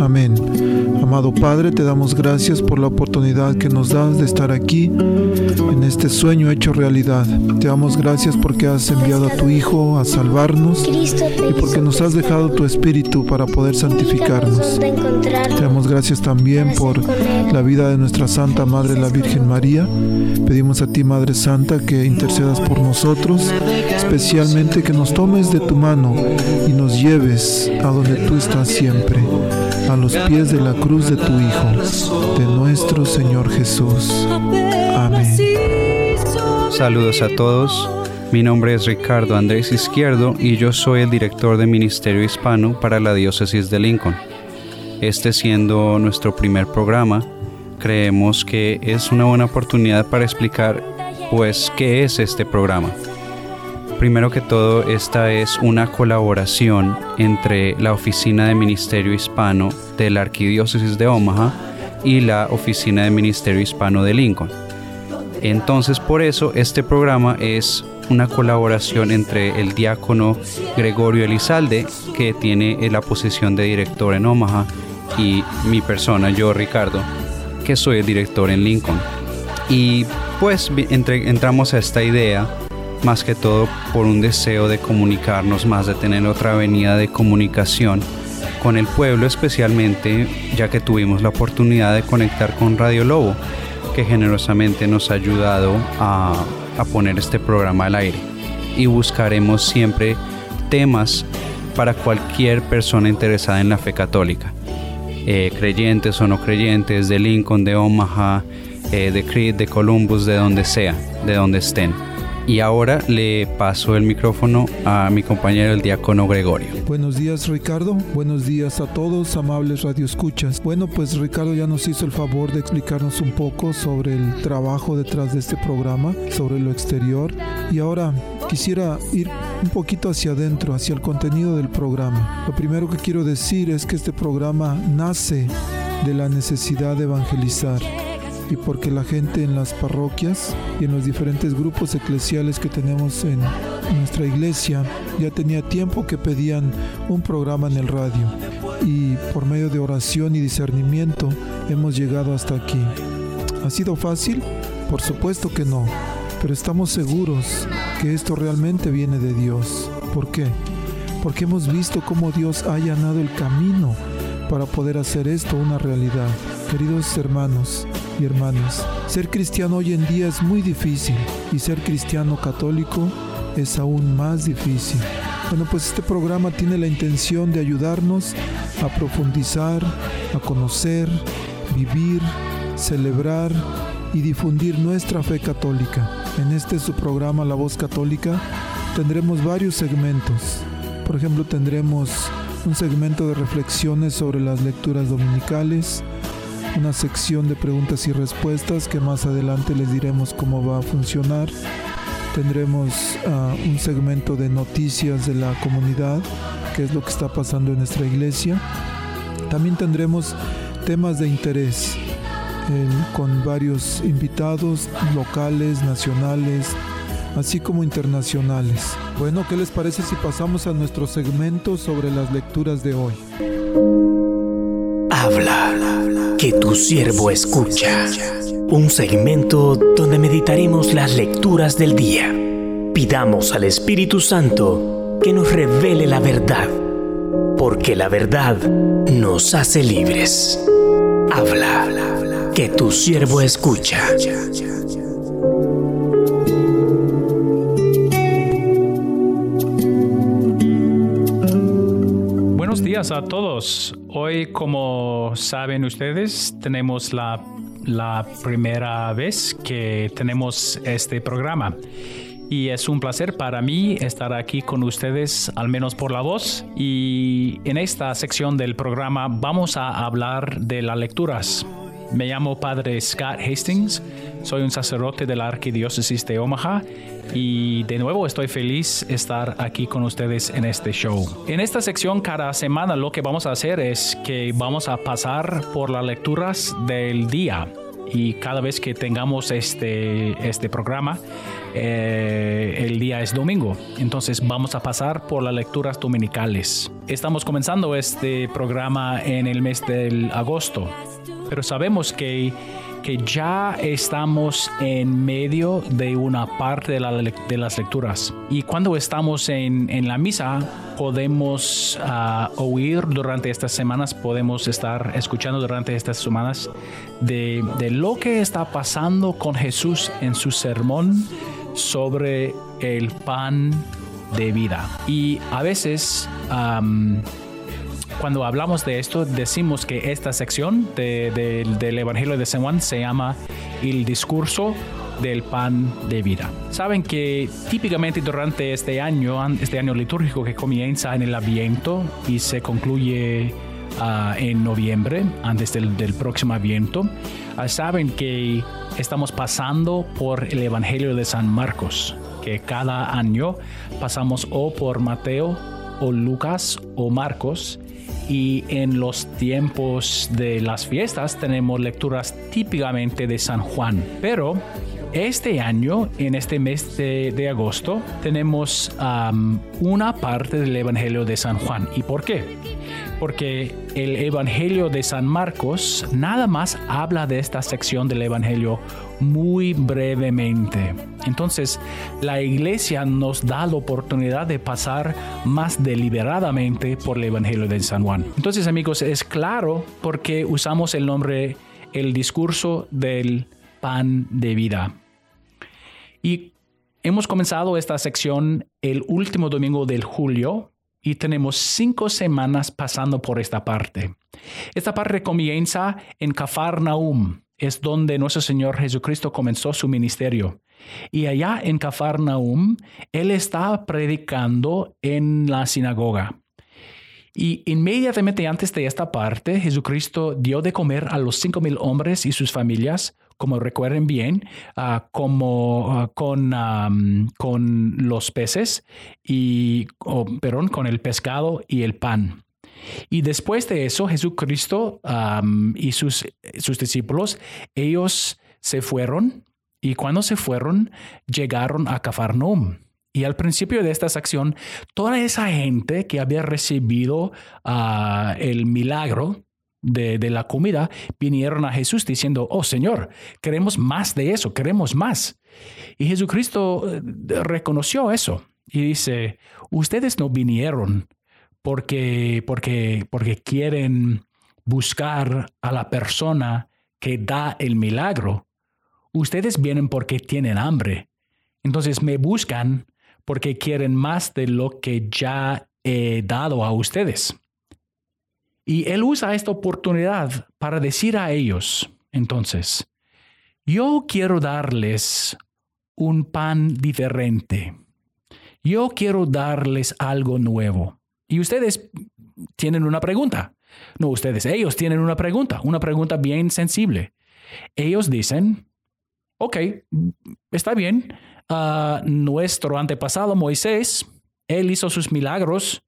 Amén. Amado Padre, te damos gracias por la oportunidad que nos das de estar aquí en este sueño hecho realidad. Te damos gracias porque has enviado a tu Hijo a salvarnos y porque nos has dejado tu Espíritu para poder santificarnos. Te damos gracias también por la vida de nuestra Santa Madre, la Virgen María. Pedimos a ti, Madre Santa, que intercedas por nosotros, especialmente que nos tomes de tu mano y nos lleves a donde tú estás siempre, a los pies de la cruz de tu Hijo, de nuestro Señor Jesús. Amén. Saludos a todos. Mi nombre es Ricardo Andrés Izquierdo y yo soy el director de Ministerio Hispano para la Diócesis de Lincoln. Este siendo nuestro primer programa, creemos que es una buena oportunidad para explicar pues qué es este programa. Primero que todo, esta es una colaboración entre la Oficina de Ministerio Hispano de la Arquidiócesis de Omaha y la Oficina de Ministerio Hispano de Lincoln. Entonces, por eso este programa es una colaboración entre el diácono Gregorio Elizalde, que tiene la posición de director en Omaha, y mi persona, yo Ricardo, que soy director en Lincoln. Y pues entramos a esta idea más que todo por un deseo de comunicarnos más, de tener otra avenida de comunicación con el pueblo, especialmente ya que tuvimos la oportunidad de conectar con Radio Lobo, que generosamente nos ha ayudado a, poner este programa al aire. Y buscaremos siempre temas para cualquier persona interesada en la fe católica, eh, creyentes o no creyentes, de Lincoln, de Omaha, eh, de Creed, de Columbus, de donde sea, de donde estén. Y ahora le paso el micrófono a mi compañero el diácono Gregorio. Buenos días Ricardo, buenos días a todos, amables radioescuchas. Bueno, pues Ricardo ya nos hizo el favor de explicarnos un poco sobre el trabajo detrás de este programa, sobre lo exterior. Y ahora quisiera ir un poquito hacia adentro, hacia el contenido del programa. Lo primero que quiero decir es que este programa nace de la necesidad de evangelizar y porque la gente en las parroquias y en los diferentes grupos eclesiales que tenemos en nuestra iglesia ya tenía tiempo que pedían un programa en el radio y por medio de oración y discernimiento hemos llegado hasta aquí. ¿Ha sido fácil? Por supuesto que no, pero estamos seguros que esto realmente viene de Dios. ¿Por qué? Porque hemos visto cómo Dios ha allanado el camino para poder hacer esto una realidad. Queridos hermanos, y hermanas, ser cristiano hoy en día es muy difícil y ser cristiano católico es aún más difícil. Bueno, pues este programa tiene la intención de ayudarnos a profundizar, a conocer, vivir, celebrar y difundir nuestra fe católica. En este su programa La Voz Católica tendremos varios segmentos. Por ejemplo, tendremos un segmento de reflexiones sobre las lecturas dominicales, una sección de preguntas y respuestas que más adelante les diremos cómo va a funcionar. Tendremos ah, un segmento de noticias de la comunidad, que es lo que está pasando en nuestra iglesia. También tendremos temas de interés con varios invitados locales, nacionales, así como internacionales. Bueno, ¿qué les parece si pasamos a nuestro segmento sobre las lecturas de hoy? Habla, que tu siervo escucha. Un segmento donde meditaremos las lecturas del día. Pidamos al Espíritu Santo que nos revele la verdad, porque la verdad nos hace libres. Habla, que tu siervo escucha. A todos. Hoy, como saben ustedes, tenemos la, la primera vez que tenemos este programa. Y es un placer para mí estar aquí con ustedes, al menos por la voz. Y en esta sección del programa vamos a hablar de las lecturas. Me llamo Padre Scott Hastings, soy un sacerdote de la Arquidiócesis de Omaha y de nuevo estoy feliz estar aquí con ustedes en este show. En esta sección cada semana lo que vamos a hacer es que vamos a pasar por las lecturas del día y cada vez que tengamos este, este programa, eh, el día es domingo. Entonces vamos a pasar por las lecturas dominicales. Estamos comenzando este programa en el mes del agosto, pero sabemos que que ya estamos en medio de una parte de, las lecturas. Y cuando estamos en, la misa, podemos ah, oír durante estas semanas, podemos estar escuchando durante estas semanas de, lo que está pasando con Jesús en su sermón sobre el pan de vida. Y a veces cuando hablamos de esto, decimos que esta sección del Evangelio de San Juan se llama el discurso del pan de vida. Saben que típicamente durante este año, este año litúrgico que comienza en el Adviento y se concluye ah, en noviembre, antes del, próximo Adviento, ah, saben que estamos pasando por el Evangelio de San Marcos, que cada año pasamos o por Mateo o Lucas o Marcos y en los tiempos de las fiestas tenemos lecturas típicamente de San Juan. Pero este año, en este mes de, agosto, tenemos una parte del Evangelio de San Juan. ¿Y por qué? Porque el Evangelio de San Marcos nada más habla de esta sección del Evangelio muy brevemente. Entonces, la iglesia nos da la oportunidad de pasar más deliberadamente por el Evangelio de San Juan. Entonces, amigos, es claro por qué usamos el nombre, el discurso del pan de vida. Y hemos comenzado esta sección el último domingo del julio y tenemos cinco semanas pasando por esta parte. Esta parte comienza en Cafarnaum, es donde nuestro Señor Jesucristo comenzó su ministerio. Y allá en Cafarnaum, Él estaba predicando en la sinagoga. Y inmediatamente antes de esta parte, Jesucristo dio de comer a los cinco mil hombres y sus familias, como recuerden bien, ah, como ah, con, con los peces y, perdón, con el pescado y el pan. Y después de eso, Jesucristo y sus, sus discípulos, ellos se fueron y cuando se fueron, llegaron a Cafarnaum. Y al principio de esta sección, toda esa gente que había recibido ah, el milagro de, la comida vinieron a Jesús diciendo, oh Señor, queremos más de eso, queremos más. Y Jesucristo eh, reconoció eso y dice, ustedes no vinieron porque, porque, porque quieren buscar a la persona que da el milagro. Ustedes vienen porque tienen hambre. Entonces me buscan porque quieren más de lo que ya he dado a ustedes. Y él usa esta oportunidad para decir a ellos, entonces, yo quiero darles un pan diferente. Yo quiero darles algo nuevo. Y ustedes tienen una pregunta. No ustedes, ellos tienen una pregunta, una pregunta bien sensible. Ellos dicen, ok, está bien, uh, nuestro antepasado Moisés, él hizo sus milagros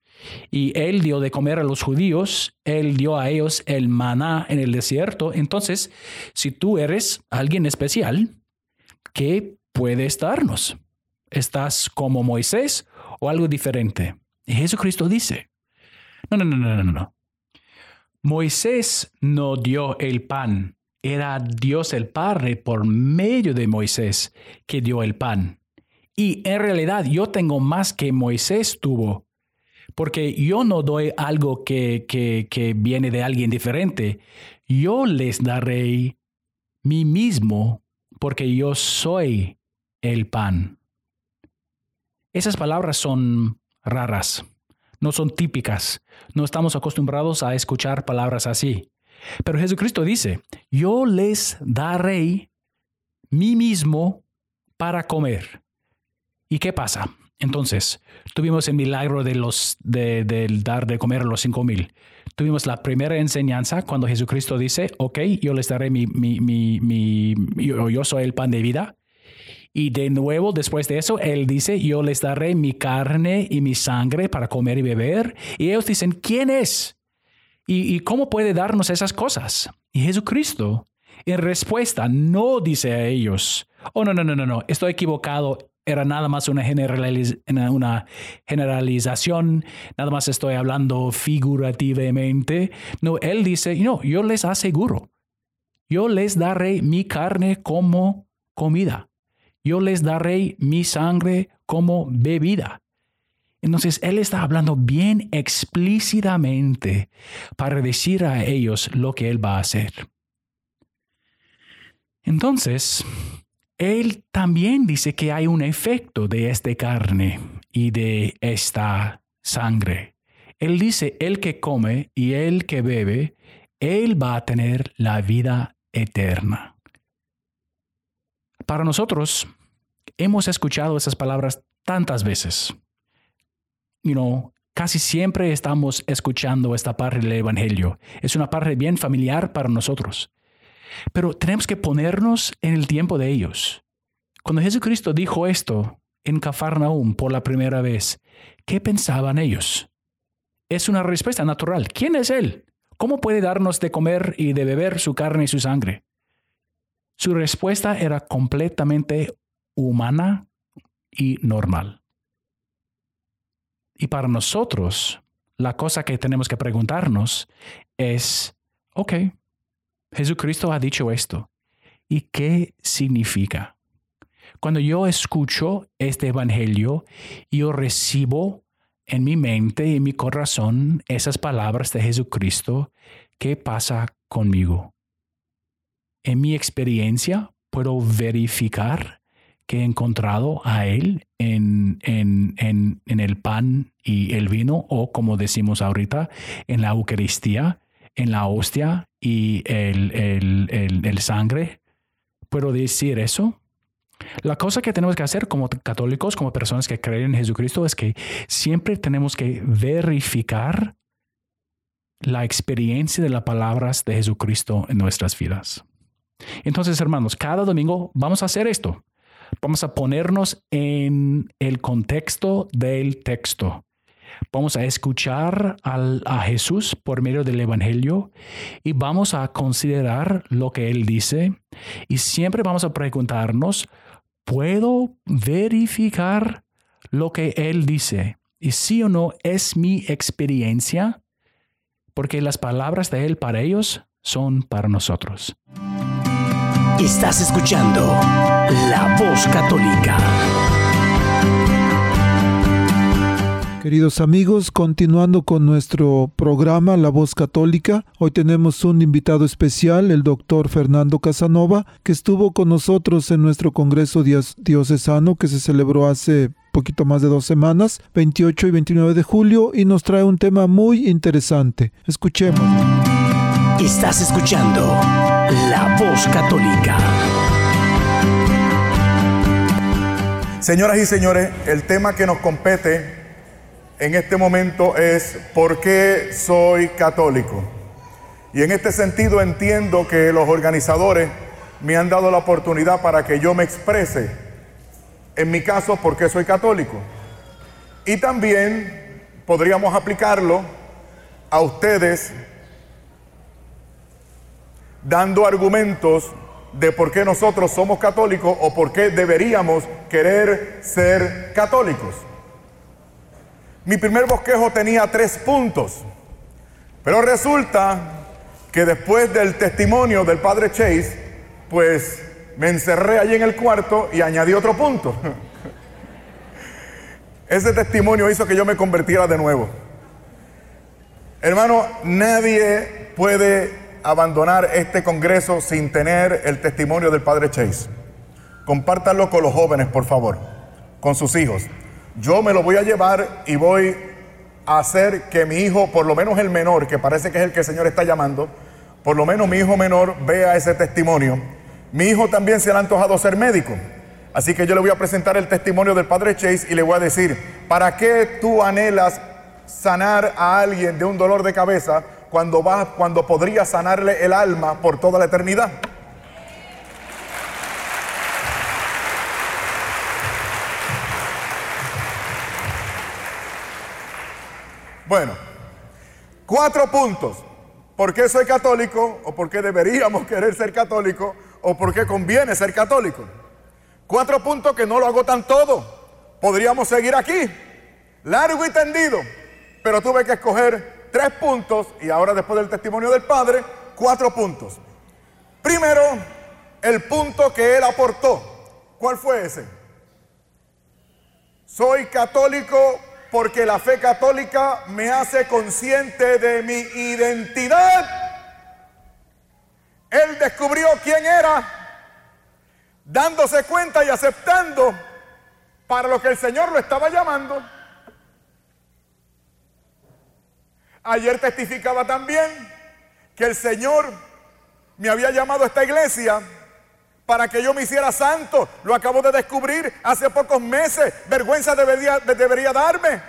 y él dio de comer a los judíos, él dio a ellos el maná en el desierto. Entonces, si tú eres alguien especial, ¿qué puedes darnos? ¿Estás como Moisés o algo diferente? Y Jesucristo dice, no, no, no, no, no, no. Moisés no dio el pan, era Dios el Padre por medio de Moisés que dio el pan. Y en realidad yo tengo más que Moisés tuvo, porque yo no doy algo que, que, que viene de alguien diferente. Yo les daré mí mismo, porque yo soy el pan. Esas palabras son raras, no son típicas, no estamos acostumbrados a escuchar palabras así. Pero Jesucristo dice, yo les daré mí mismo para comer. ¿Y qué pasa? Entonces, tuvimos el milagro de los de, del dar de comer a los cinco mil. Tuvimos la primera enseñanza cuando Jesucristo dice, ok, yo les daré mi, mi, mi, yo, yo soy el pan de vida. Y de nuevo, después de eso, Él dice, yo les daré mi carne y mi sangre para comer y beber. Y ellos dicen, ¿quién es? ¿Y, y cómo puede darnos esas cosas? Y Jesucristo, en respuesta, no dice a ellos, oh, no, no, no, no, no, estoy equivocado, era nada más una, una generalización, nada más estoy hablando figurativamente. No, él dice, no, yo les aseguro, yo les daré mi carne como comida, yo les daré mi sangre como bebida. Entonces, él está hablando bien explícitamente para decir a ellos lo que él va a hacer. Entonces, él también dice que hay un efecto de esta carne y de esta sangre. Él dice, el que come y el que bebe, él va a tener la vida eterna. Para nosotros, hemos escuchado esas palabras tantas veces. You know, casi siempre estamos escuchando esta parte del Evangelio. Es una parte bien familiar para nosotros. Pero tenemos que ponernos en el tiempo de ellos. Cuando Jesucristo dijo esto en Cafarnaum por la primera vez, ¿qué pensaban ellos? Es una respuesta natural. ¿Quién es Él? ¿Cómo puede darnos de comer y de beber su carne y su sangre? Su respuesta era completamente humana y normal. Y para nosotros, la cosa que tenemos que preguntarnos es, ok, Jesucristo ha dicho esto. ¿Y qué significa? Cuando yo escucho este Evangelio, yo recibo en mi mente y en mi corazón esas palabras de Jesucristo, ¿qué pasa conmigo? En mi experiencia puedo verificar que he encontrado a Él en, en, en, el pan y el vino, o como decimos ahorita, en la Eucaristía, en la hostia y el, el, el, sangre. ¿Puedo decir eso? La cosa que tenemos que hacer como católicos, como personas que creen en Jesucristo, es que siempre tenemos que verificar la experiencia de las palabras de Jesucristo en nuestras vidas. Entonces, hermanos, cada domingo vamos a hacer esto. Vamos a ponernos en el contexto del texto. Vamos a escuchar a Jesús por medio del Evangelio y vamos a considerar lo que Él dice y siempre vamos a preguntarnos, ¿puedo verificar lo que Él dice? Y sí o no es mi experiencia, porque las palabras de Él para ellos son para nosotros. Estás escuchando La Voz Católica. Queridos amigos, continuando con nuestro programa La Voz Católica, hoy tenemos un invitado especial, el doctor Fernando Casanova, que estuvo con nosotros en nuestro Congreso Diocesano que se celebró hace poquito más de dos semanas, 28 y 29 de julio, y nos trae un tema muy interesante. Escuchemos. Estás escuchando La Voz Católica. Señoras y señores, el tema que nos compete en este momento es ¿por qué soy católico? Y en este sentido entiendo que los organizadores me han dado la oportunidad para que yo me exprese, en mi caso, por qué soy católico. Y también podríamos aplicarlo a ustedes dando argumentos de por qué nosotros somos católicos o por qué deberíamos querer ser católicos. Mi primer bosquejo tenía tres puntos, pero resulta que después del testimonio del padre Chase, pues me encerré allí en el cuarto y añadí otro punto. Ese testimonio hizo que yo me convirtiera de nuevo. Hermano, nadie puede abandonar este congreso sin tener el testimonio del padre Chase. Compártanlo con los jóvenes, por favor, con sus hijos. Yo me lo voy a llevar y voy a hacer que mi hijo, por lo menos el menor, que parece que es el que el Señor está llamando, por lo menos mi hijo menor vea ese testimonio. Mi hijo también se le ha antojado ser médico. Así que yo le voy a presentar el testimonio del padre Chase y le voy a decir, ¿para qué tú anhelas sanar a alguien de un dolor de cabeza cuando, vas, cuando podría sanarle el alma por toda la eternidad? Bueno, cuatro puntos. ¿Por qué soy católico? ¿O por qué deberíamos querer ser católico? ¿O por qué conviene ser católico? Cuatro puntos que no lo agotan todo. Podríamos seguir aquí, largo y tendido, pero tuve que escoger tres puntos y ahora después del testimonio del Padre, cuatro puntos. Primero, el punto que él aportó. ¿Cuál fue ese? Soy católico porque la fe católica me hace consciente de mi identidad. Él descubrió quién era dándose cuenta y aceptando para lo que el Señor lo estaba llamando. Ayer testificaba también que el Señor me había llamado a esta iglesia para que yo me hiciera santo. Lo acabo de descubrir hace pocos meses. Vergüenza debería, debería darme.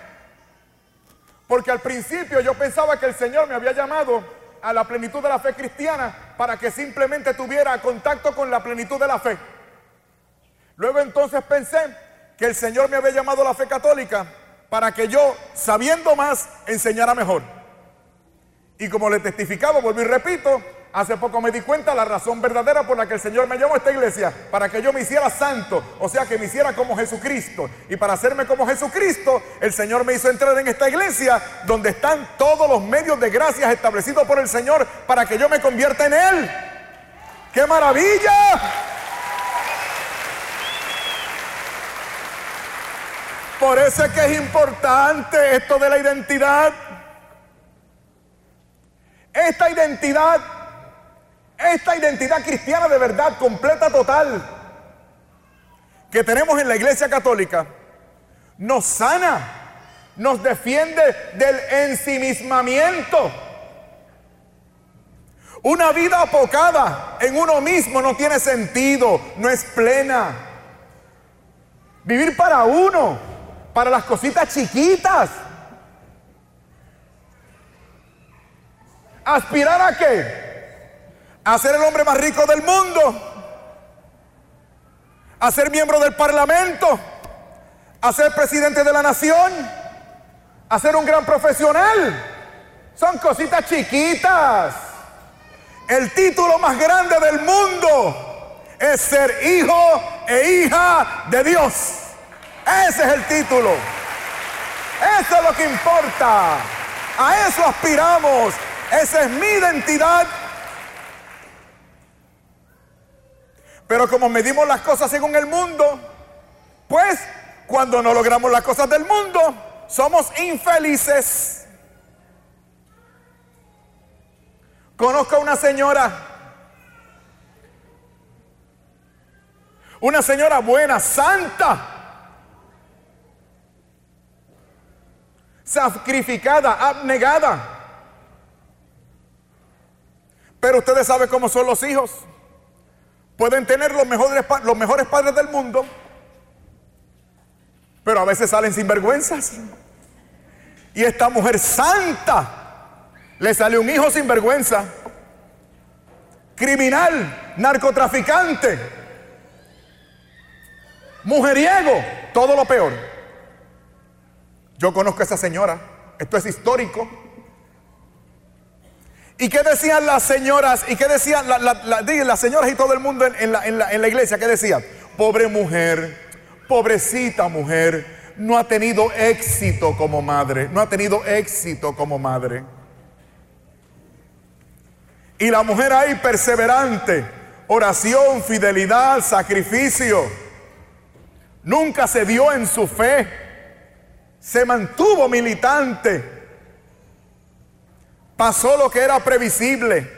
Porque al principio yo pensaba que el Señor me había llamado a la plenitud de la fe cristiana para que simplemente tuviera contacto con la plenitud de la fe. Luego entonces pensé que el Señor me había llamado a la fe católica para que yo, sabiendo más, enseñara mejor. Y como le testificaba, volví y repito, hace poco me di cuenta la razón verdadera por la que el Señor me llamó a esta iglesia, para que yo me hiciera santo, o sea, que me hiciera como Jesucristo. Y para hacerme como Jesucristo, el Señor me hizo entrar en esta iglesia donde están todos los medios de gracias establecidos por el Señor para que yo me convierta en Él. ¡Qué maravilla! Por eso es que es importante esto de la identidad. Esta identidad, esta identidad cristiana de verdad, completa, total, que tenemos en la iglesia católica, nos sana, nos defiende del ensimismamiento. Una vida apocada en uno mismo no tiene sentido, no es plena. Vivir para uno para las cositas chiquitas. ¿Aspirar a qué? A ser el hombre más rico del mundo. A ser miembro del parlamento. A ser presidente de la nación. A ser un gran profesional. Son cositas chiquitas. El título más grande del mundo es ser hijo e hija de Dios. Ese es el título. Eso es lo que importa. A eso aspiramos. Esa es mi identidad. Pero como medimos las cosas según el mundo, pues cuando no logramos las cosas del mundo, somos infelices. Conozco a una señora, una señora buena, santa, sacrificada, abnegada. Pero ustedes saben cómo son los hijos. Pueden tener los mejores, los mejores padres del mundo, pero a veces salen sin vergüenzas. Y esta mujer santa le sale un hijo sin vergüenza, criminal, narcotraficante, mujeriego, todo lo peor. Yo conozco a esa señora, esto es histórico. ¿Y qué decían las señoras? ¿Y qué decían las señoras y todo el mundo en, la, en la iglesia? ¿Qué decían? Pobre mujer, pobrecita mujer, no ha tenido éxito como madre, no ha tenido éxito como madre. Y la mujer ahí perseverante, oración, fidelidad, sacrificio, nunca se dio en su fe se mantuvo militante. Pasó lo que era previsible.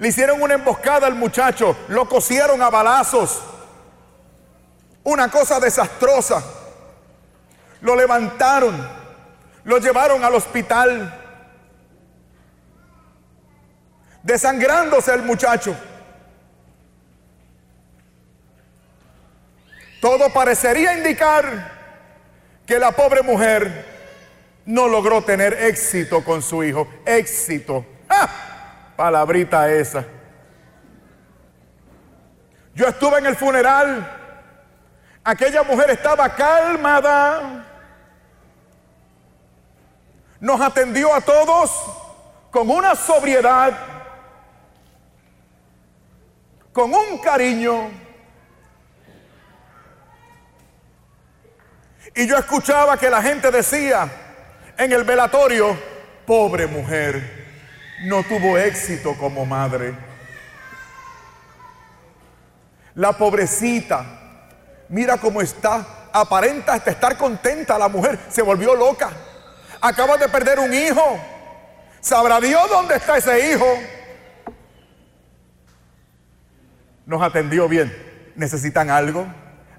Le hicieron una emboscada al muchacho, lo cosieron a balazos. Una cosa desastrosa. Lo levantaron, lo llevaron al hospital. Desangrándose el muchacho. todo parecería indicar que la pobre mujer no logró tener éxito con su hijo. Éxito. Palabrita esa. Yo estuve en el funeral. Aquella mujer estaba calmada. Nos atendió a todos con una sobriedad, con un cariño. Y yo escuchaba que la gente decía en el velatorio, pobre mujer, no tuvo éxito como madre. La pobrecita, mira cómo está, aparenta hasta estar contenta la mujer, se volvió loca. Acaba de perder un hijo. ¿Sabrá Dios dónde está ese hijo? Nos atendió bien. ¿Necesitan algo?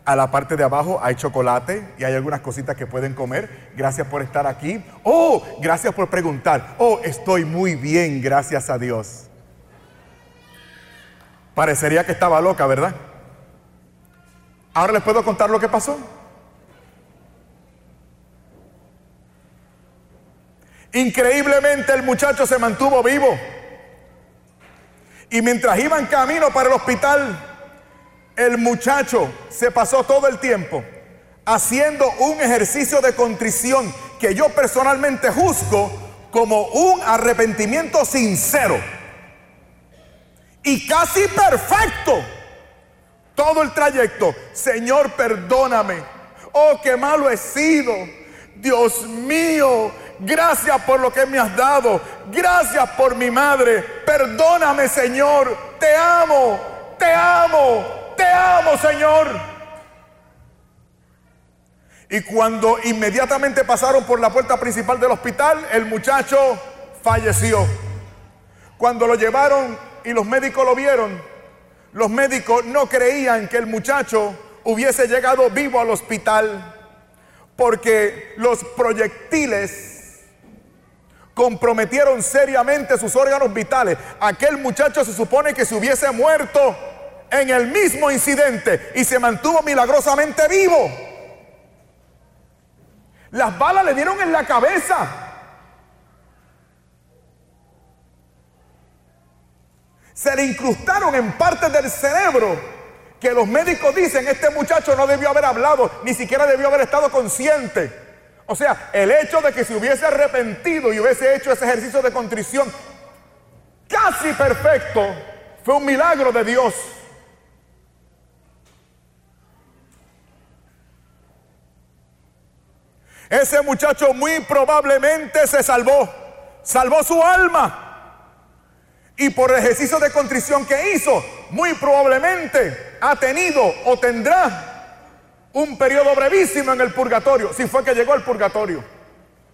A la parte de abajo hay chocolate y hay algunas cositas que pueden comer. Gracias por estar aquí. Oh, gracias por preguntar. Oh, estoy muy bien, gracias a Dios. Parecería que estaba loca, ¿verdad? Ahora les puedo contar lo que pasó. Increíblemente el muchacho se mantuvo vivo. Y mientras iba en camino para el hospital, el muchacho se pasó todo el tiempo haciendo un ejercicio de contrición que yo personalmente juzgo como un arrepentimiento sincero y casi perfecto. Todo el trayecto, Señor, perdóname. Oh, qué malo he sido. Dios mío, gracias por lo que me has dado. Gracias por mi madre. Perdóname, Señor. Te amo, te amo, te amo, Señor. Y cuando inmediatamente pasaron por la puerta principal del hospital, el muchacho falleció. Cuando lo llevaron y los médicos lo vieron, los médicos no creían que el muchacho hubiese llegado vivo al hospital porque los proyectiles comprometieron seriamente sus órganos vitales. Aquel muchacho se supone que se hubiese muerto en el mismo incidente y se mantuvo milagrosamente vivo. Las balas le dieron en la cabeza. se le incrustaron en partes del cerebro que los médicos dicen, este muchacho no debió haber hablado, ni siquiera debió haber estado consciente. O sea, el hecho de que se hubiese arrepentido y hubiese hecho ese ejercicio de contrición casi perfecto, fue un milagro de Dios. Ese muchacho muy probablemente se salvó, salvó su alma. Y por el ejercicio de contrición que hizo, muy probablemente ha tenido o tendrá un periodo brevísimo en el purgatorio, si fue que llegó al purgatorio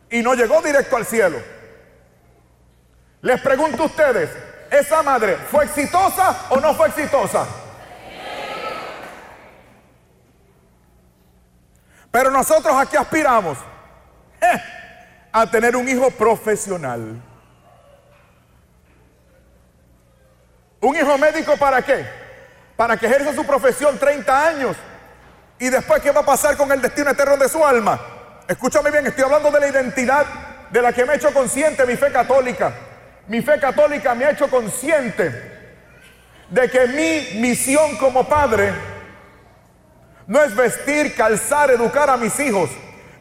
y no llegó directo al cielo. Les pregunto a ustedes, ¿esa madre fue exitosa o no fue exitosa? Pero nosotros aquí aspiramos a tener un hijo profesional. ¿Un hijo médico para qué? Para que ejerza su profesión 30 años. Y después, ¿qué va a pasar con el destino eterno de su alma? Escúchame bien, estoy hablando de la identidad de la que me ha hecho consciente mi fe católica. Mi fe católica me ha hecho consciente de que mi misión como padre no es vestir, calzar, educar a mis hijos.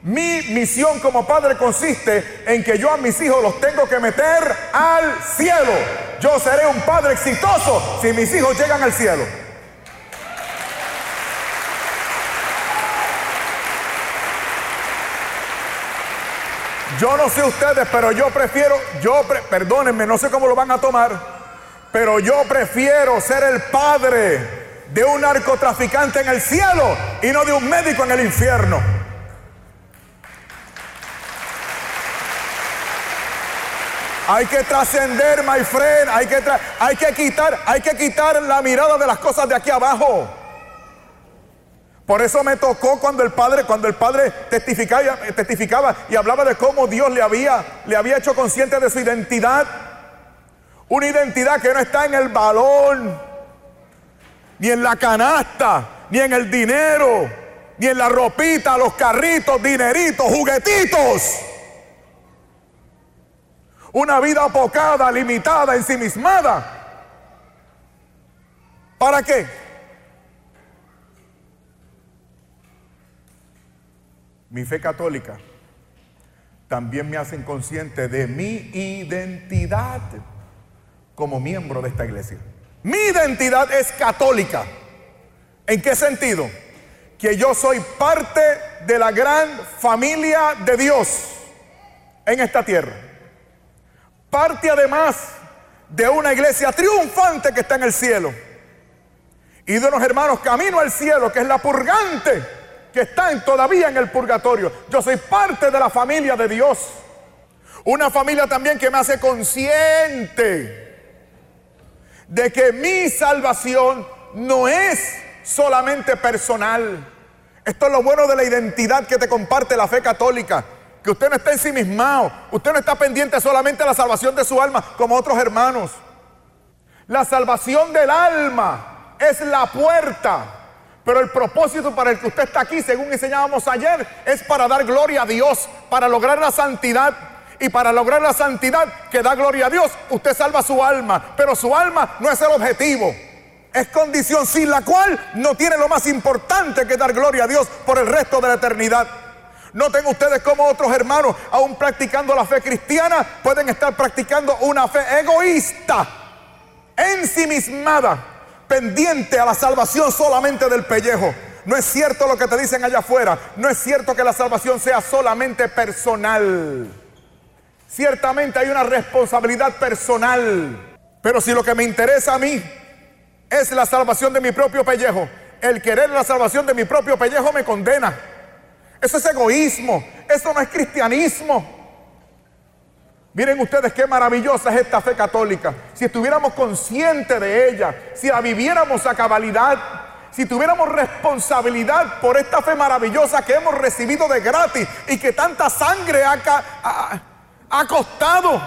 Mi misión como padre consiste en que yo a mis hijos los tengo que meter al cielo. Yo seré un padre exitoso si mis hijos llegan al cielo. Yo no sé ustedes, pero yo prefiero, yo, perdónenme, no sé cómo lo van a tomar, pero yo prefiero ser el padre de un narcotraficante en el cielo y no de un médico en el infierno. Hay que trascender, my friend. Hay que, hay que quitar, hay que quitar la mirada de las cosas de aquí abajo. Por eso me tocó cuando el padre, cuando el padre testificaba, testificaba y hablaba de cómo Dios le había, le había hecho consciente de su identidad. Una identidad que no está en el balón, ni en la canasta, ni en el dinero, ni en la ropita, los carritos, dineritos, juguetitos. Una vida apocada, limitada, ensimismada. ¿Para qué? Mi fe católica también me hace consciente de mi identidad como miembro de esta iglesia. Mi identidad es católica. ¿En qué sentido? Que yo soy parte de la gran familia de Dios en esta tierra. Parte además de una iglesia triunfante que está en el cielo. Y de unos hermanos camino al cielo, que es la purgante, que están todavía en el purgatorio. Yo soy parte de la familia de Dios. Una familia también que me hace consciente de que mi salvación no es solamente personal. Esto es lo bueno de la identidad que te comparte la fe católica. Que usted no está ensimismado. Usted no está pendiente solamente de la salvación de su alma como otros hermanos. La salvación del alma es la puerta. Pero el propósito para el que usted está aquí, según enseñábamos ayer, es para dar gloria a Dios, para lograr la santidad y para lograr la santidad que da gloria a Dios, usted salva su alma. Pero su alma no es el objetivo. Es condición sin la cual no tiene lo más importante que dar gloria a Dios por el resto de la eternidad. Noten ustedes como otros hermanos, aún practicando la fe cristiana, pueden estar practicando una fe egoísta, ensimismada, pendiente a la salvación solamente del pellejo. No es cierto lo que te dicen allá afuera. No es cierto que la salvación sea solamente personal. Ciertamente hay una responsabilidad personal, pero si lo que me interesa a mí es la salvación de mi propio pellejo, el querer la salvación de mi propio pellejo me condena. Eso es egoísmo, eso no es cristianismo. Miren ustedes qué maravillosa es esta fe católica. Si estuviéramos conscientes de ella, si la viviéramos a cabalidad, si tuviéramos responsabilidad por esta fe maravillosa que hemos recibido de gratis y que tanta sangre ha, ha costado,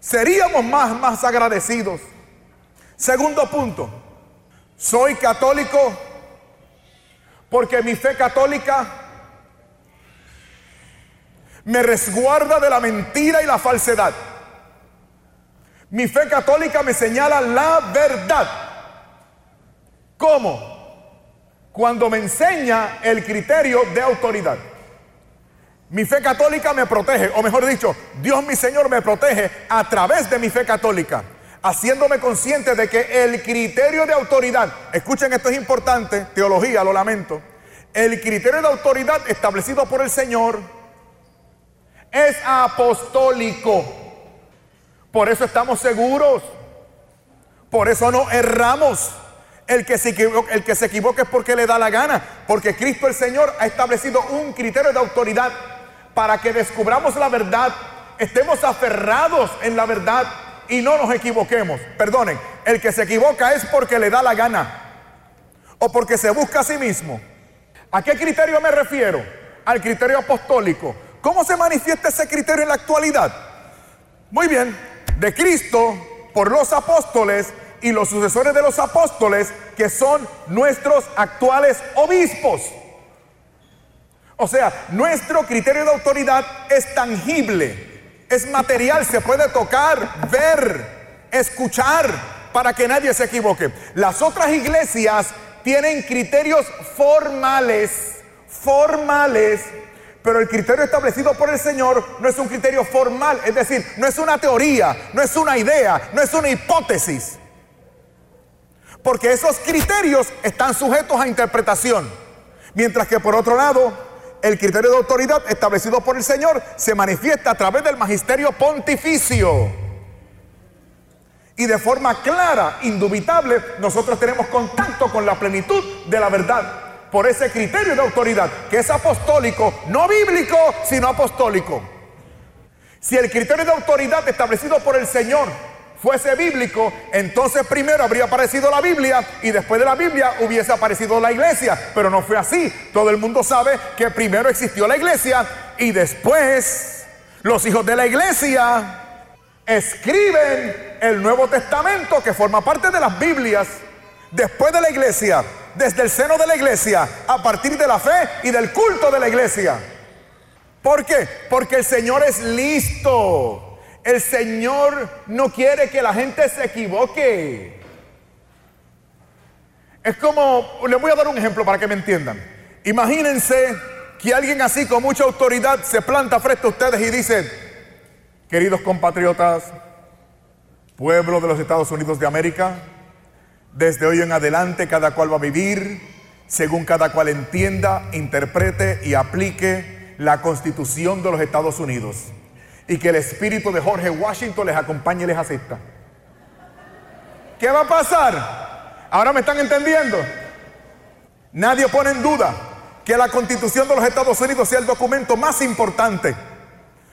seríamos más, más agradecidos. Segundo punto, soy católico porque mi fe católica me resguarda de la mentira y la falsedad. Mi fe católica me señala la verdad. ¿Cómo? Cuando me enseña el criterio de autoridad. Mi fe católica me protege, o mejor dicho, Dios mi Señor me protege a través de mi fe católica, haciéndome consciente de que el criterio de autoridad, escuchen esto es importante, teología, lo lamento, el criterio de autoridad establecido por el Señor es apostólico. Por eso estamos seguros, por eso no erramos. El que, se equivoque, el que se equivoque es porque le da la gana, porque Cristo el Señor ha establecido un criterio de autoridad para que descubramos la verdad, estemos aferrados en la verdad y no nos equivoquemos. Perdonen, el que se equivoca es porque le da la gana o porque se busca a sí mismo. ¿A qué criterio me refiero? Al criterio apostólico. ¿Cómo se manifiesta ese criterio en la actualidad? Muy bien, de Cristo por los apóstoles y los sucesores de los apóstoles que son nuestros actuales obispos. O sea, nuestro criterio de autoridad es tangible, es material, se puede tocar, ver, escuchar, para que nadie se equivoque. Las otras iglesias tienen criterios formales, formales, pero el criterio establecido por el Señor no es un criterio formal, es decir, no es una teoría, no es una idea, no es una hipótesis. Porque esos criterios están sujetos a interpretación. Mientras que por otro lado, el criterio de autoridad establecido por el Señor se manifiesta a través del magisterio pontificio. Y de forma clara, indubitable, nosotros tenemos contacto con la plenitud de la verdad por ese criterio de autoridad, que es apostólico, no bíblico, sino apostólico. Si el criterio de autoridad establecido por el Señor fuese bíblico, entonces primero habría aparecido la Biblia y después de la Biblia hubiese aparecido la iglesia. Pero no fue así. Todo el mundo sabe que primero existió la iglesia y después los hijos de la iglesia escriben el Nuevo Testamento que forma parte de las Biblias. después de la iglesia, desde el seno de la iglesia, a partir de la fe y del culto de la iglesia. ¿Por qué? Porque el Señor es listo. El Señor no quiere que la gente se equivoque. Es como, les voy a dar un ejemplo para que me entiendan. Imagínense que alguien así con mucha autoridad se planta frente a ustedes y dice, queridos compatriotas, pueblo de los Estados Unidos de América, desde hoy en adelante cada cual va a vivir según cada cual entienda, interprete y aplique la constitución de los Estados Unidos. Y que el espíritu de Jorge Washington les acompañe y les asista. ¿Qué va a pasar? Ahora me están entendiendo. Nadie pone en duda que la constitución de los Estados Unidos sea el documento más importante.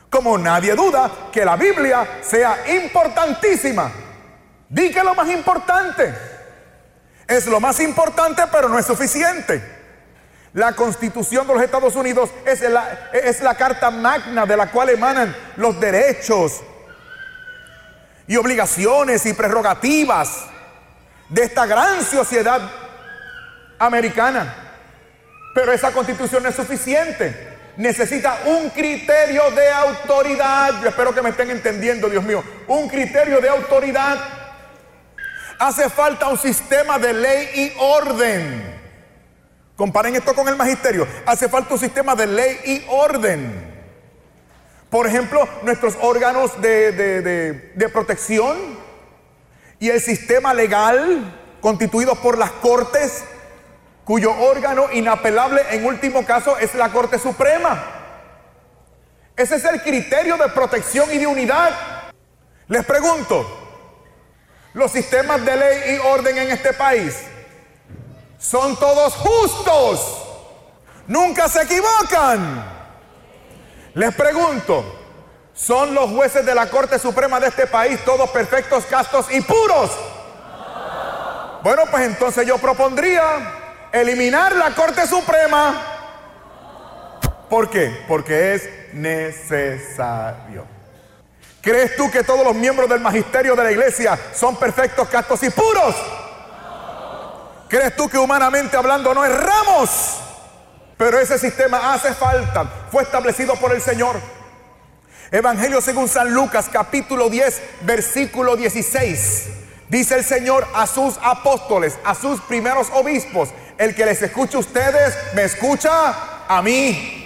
Como nadie duda que la Biblia sea importantísima. Di que lo más importante. Es lo más importante, pero no es suficiente. La constitución de los Estados Unidos es la, es la carta magna de la cual emanan los derechos y obligaciones y prerrogativas de esta gran sociedad americana. Pero esa constitución no es suficiente. Necesita un criterio de autoridad. Yo espero que me estén entendiendo, Dios mío. Un criterio de autoridad Hace falta un sistema de ley y orden. Comparen esto con el magisterio. Hace falta un sistema de ley y orden. Por ejemplo, nuestros órganos de, de protección y el sistema legal constituido por las cortes, cuyo órgano inapelable en último caso es la Corte Suprema. Ese es el criterio de protección y de unidad. Les pregunto, los sistemas de ley y orden en este país son todos justos. Nunca se equivocan. Les pregunto, ¿son los jueces de la Corte Suprema de este país todos perfectos, castos y puros? Bueno, pues entonces yo propondría eliminar la Corte Suprema. ¿Por qué? Porque es necesario. ¿Crees tú que todos los miembros del magisterio de la iglesia son perfectos, castos y puros? ¿Crees tú que humanamente hablando no erramos? Pero ese sistema hace falta. Fue establecido por el Señor. Evangelio según San Lucas capítulo 10 versículo 16. Dice el Señor a sus apóstoles, a sus primeros obispos, el que les escucha a ustedes, me escucha a mí.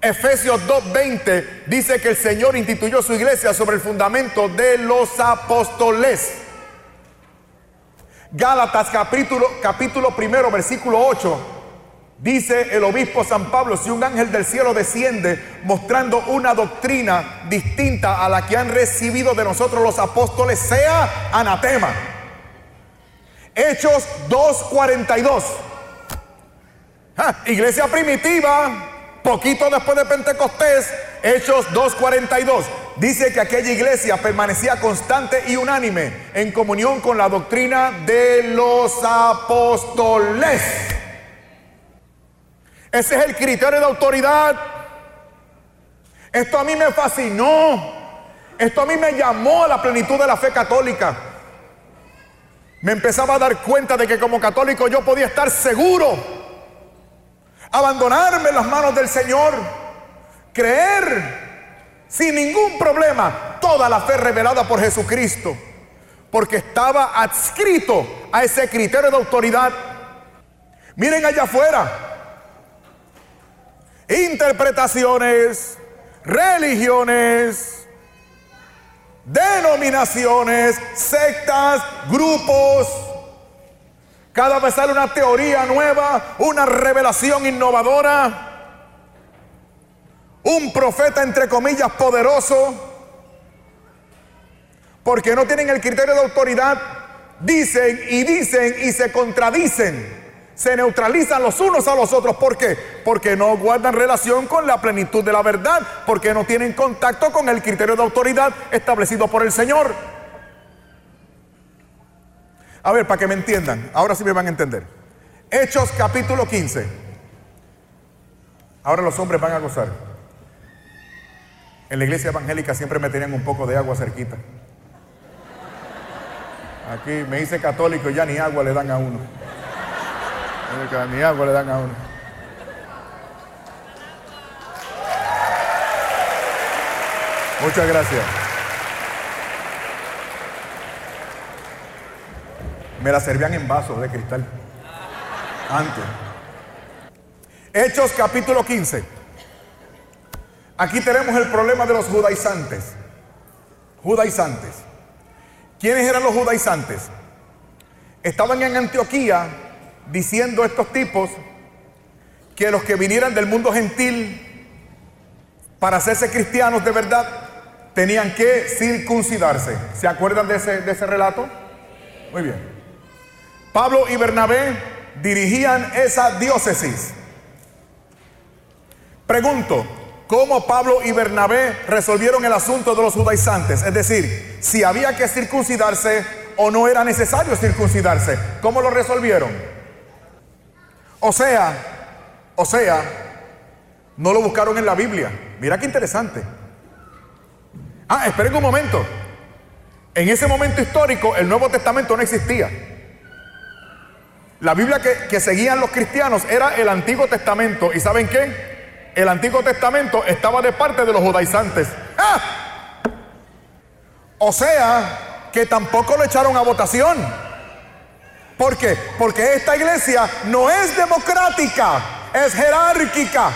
Efesios 2.20 dice que el Señor instituyó su iglesia sobre el fundamento de los apóstoles. Gálatas capítulo, capítulo primero, versículo 8. Dice el obispo San Pablo, si un ángel del cielo desciende mostrando una doctrina distinta a la que han recibido de nosotros los apóstoles, sea anatema. Hechos 2.42. Ah, iglesia primitiva, poquito después de Pentecostés, Hechos 2.42, dice que aquella iglesia permanecía constante y unánime en comunión con la doctrina de los apóstoles. Ese es el criterio de autoridad. Esto a mí me fascinó. Esto a mí me llamó a la plenitud de la fe católica. Me empezaba a dar cuenta de que como católico yo podía estar seguro abandonarme en las manos del Señor, creer sin ningún problema toda la fe revelada por Jesucristo, porque estaba adscrito a ese criterio de autoridad. Miren allá afuera, interpretaciones, religiones, denominaciones, sectas, grupos, cada vez sale una teoría nueva, una revelación innovadora, un profeta entre comillas poderoso, porque no tienen el criterio de autoridad, dicen y dicen y se contradicen. Se neutralizan los unos a los otros. ¿Por qué? Porque no guardan relación con la plenitud de la verdad, porque no tienen contacto con el criterio de autoridad establecido por el Señor. A ver, para que me entiendan, ahora sí me van a entender. Hechos capítulo 15. Ahora los hombres van a gozar. En la iglesia evangélica siempre me tenían un poco de agua cerquita. Aquí me dice católico y ya ni agua le dan a uno. Ni agua le dan a uno. Muchas gracias. Me la servían en vasos de cristal. Antes. Hechos capítulo 15. Aquí tenemos el problema de los judaizantes. Judaizantes. ¿Quiénes eran los judaizantes? Estaban en Antioquía diciendo estos tipos que los que vinieran del mundo gentil para hacerse cristianos de verdad tenían que circuncidarse. ¿Se acuerdan de ese, de ese relato? Muy bien. Pablo y Bernabé dirigían esa diócesis. Pregunto, ¿cómo Pablo y Bernabé resolvieron el asunto de los judaizantes? Es decir, si había que circuncidarse o no era necesario circuncidarse. ¿Cómo lo resolvieron? O sea, o sea, no lo buscaron en la Biblia. Mira qué interesante. Ah, esperen un momento. En ese momento histórico el Nuevo Testamento no existía. La Biblia que, seguían los cristianos era el Antiguo Testamento. ¿Y saben qué? El Antiguo Testamento estaba de parte de los judaizantes. ¡Ah! O sea, que tampoco lo echaron a votación. ¿Por qué? Porque esta iglesia no es democrática, es jerárquica.